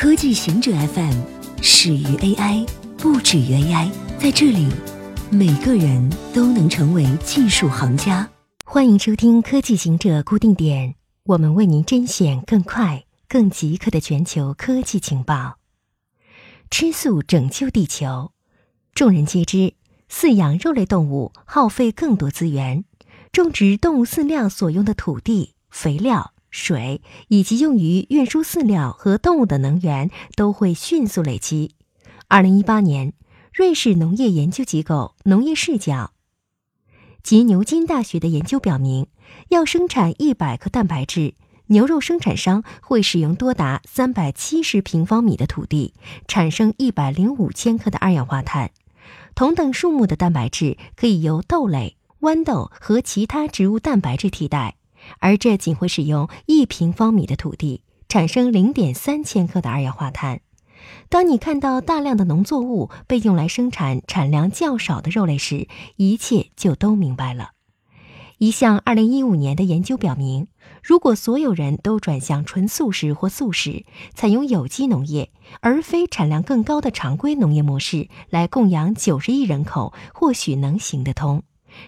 科技行者 FM 始于 AI，不止于 AI。在这里，每个人都能成为技术行家。欢迎收听科技行者固定点，我们为您甄选更快、更即刻的全球科技情报。吃素拯救地球，众人皆知，饲养肉类动物耗费更多资源，种植动物饲料所用的土地、肥料。水以及用于运输饲料和动物的能源都会迅速累积。二零一八年，瑞士农业研究机构农业视角及牛津大学的研究表明，要生产一百克蛋白质，牛肉生产商会使用多达三百七十平方米的土地，产生一百零五千克的二氧化碳。同等数目的蛋白质可以由豆类、豌豆和其他植物蛋白质替代。而这仅会使用一平方米的土地，产生零点三千克的二氧化碳。当你看到大量的农作物被用来生产产量较少的肉类时，一切就都明白了。一项二零一五年的研究表明，如果所有人都转向纯素食或素食，采用有机农业而非产量更高的常规农业模式来供养九十亿人口，或许能行得通。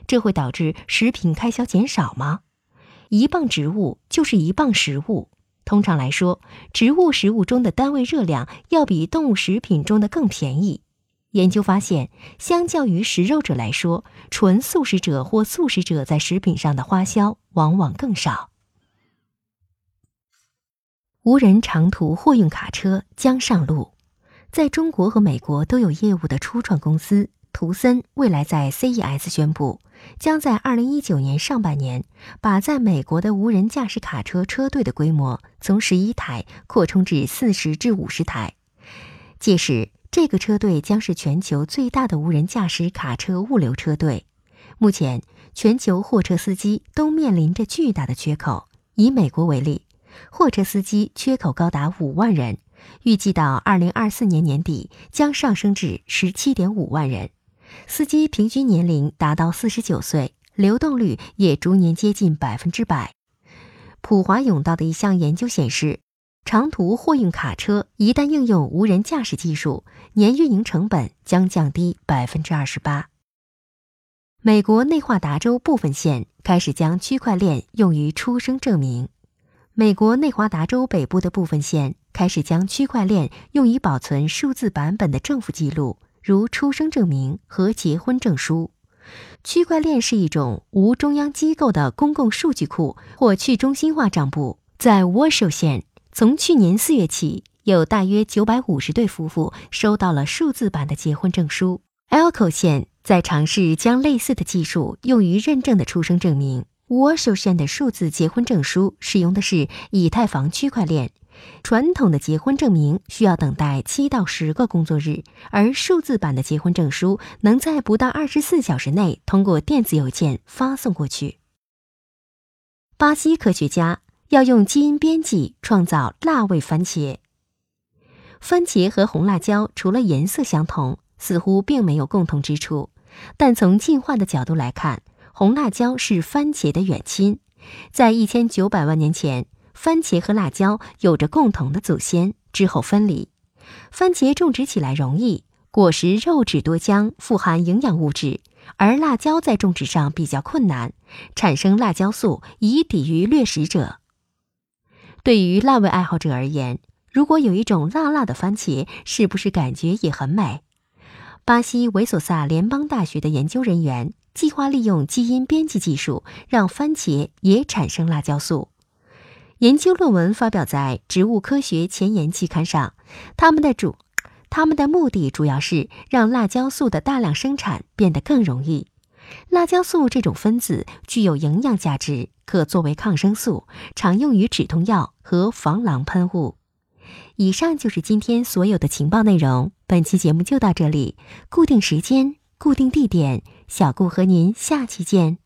这会导致食品开销减少吗？一磅植物就是一磅食物。通常来说，植物食物中的单位热量要比动物食品中的更便宜。研究发现，相较于食肉者来说，纯素食者或素食者在食品上的花销往往更少。无人长途货运卡车将上路，在中国和美国都有业务的初创公司。图森未来在 CES 宣布，将在2019年上半年把在美国的无人驾驶卡车车队的规模从11台扩充至40至50台。届时，这个车队将是全球最大的无人驾驶卡车物流车队。目前，全球货车司机都面临着巨大的缺口。以美国为例，货车司机缺口高达5万人，预计到2024年年底将上升至17.5万人。司机平均年龄达到四十九岁，流动率也逐年接近百分之百。普华永道的一项研究显示，长途货运卡车一旦应用无人驾驶技术，年运营成本将降低百分之二十八。美国内华达州部分县开始将区块链用于出生证明。美国内华达州北部的部分县开始将区块链用于保存数字版本的政府记录。如出生证明和结婚证书，区块链是一种无中央机构的公共数据库或去中心化账簿。在 Washoe 县，从去年四月起，有大约九百五十对夫妇收到了数字版的结婚证书。Elko 县在尝试将类似的技术用于认证的出生证明。Washoe 县的数字结婚证书使用的是以太坊区块链。传统的结婚证明需要等待七到十个工作日，而数字版的结婚证书能在不到二十四小时内通过电子邮件发送过去。巴西科学家要用基因编辑创造辣味番茄。番茄和红辣椒除了颜色相同，似乎并没有共同之处，但从进化的角度来看，红辣椒是番茄的远亲，在一千九百万年前。番茄和辣椒有着共同的祖先，之后分离。番茄种植起来容易，果实肉质多浆，富含营养物质；而辣椒在种植上比较困难，产生辣椒素以抵御掠食者。对于辣味爱好者而言，如果有一种辣辣的番茄，是不是感觉也很美？巴西维索萨联邦大学的研究人员计划利用基因编辑技术，让番茄也产生辣椒素。研究论文发表在《植物科学前沿》期刊上。他们的主，他们的目的主要是让辣椒素的大量生产变得更容易。辣椒素这种分子具有营养价值，可作为抗生素，常用于止痛药和防狼喷雾。以上就是今天所有的情报内容。本期节目就到这里，固定时间，固定地点，小顾和您下期见。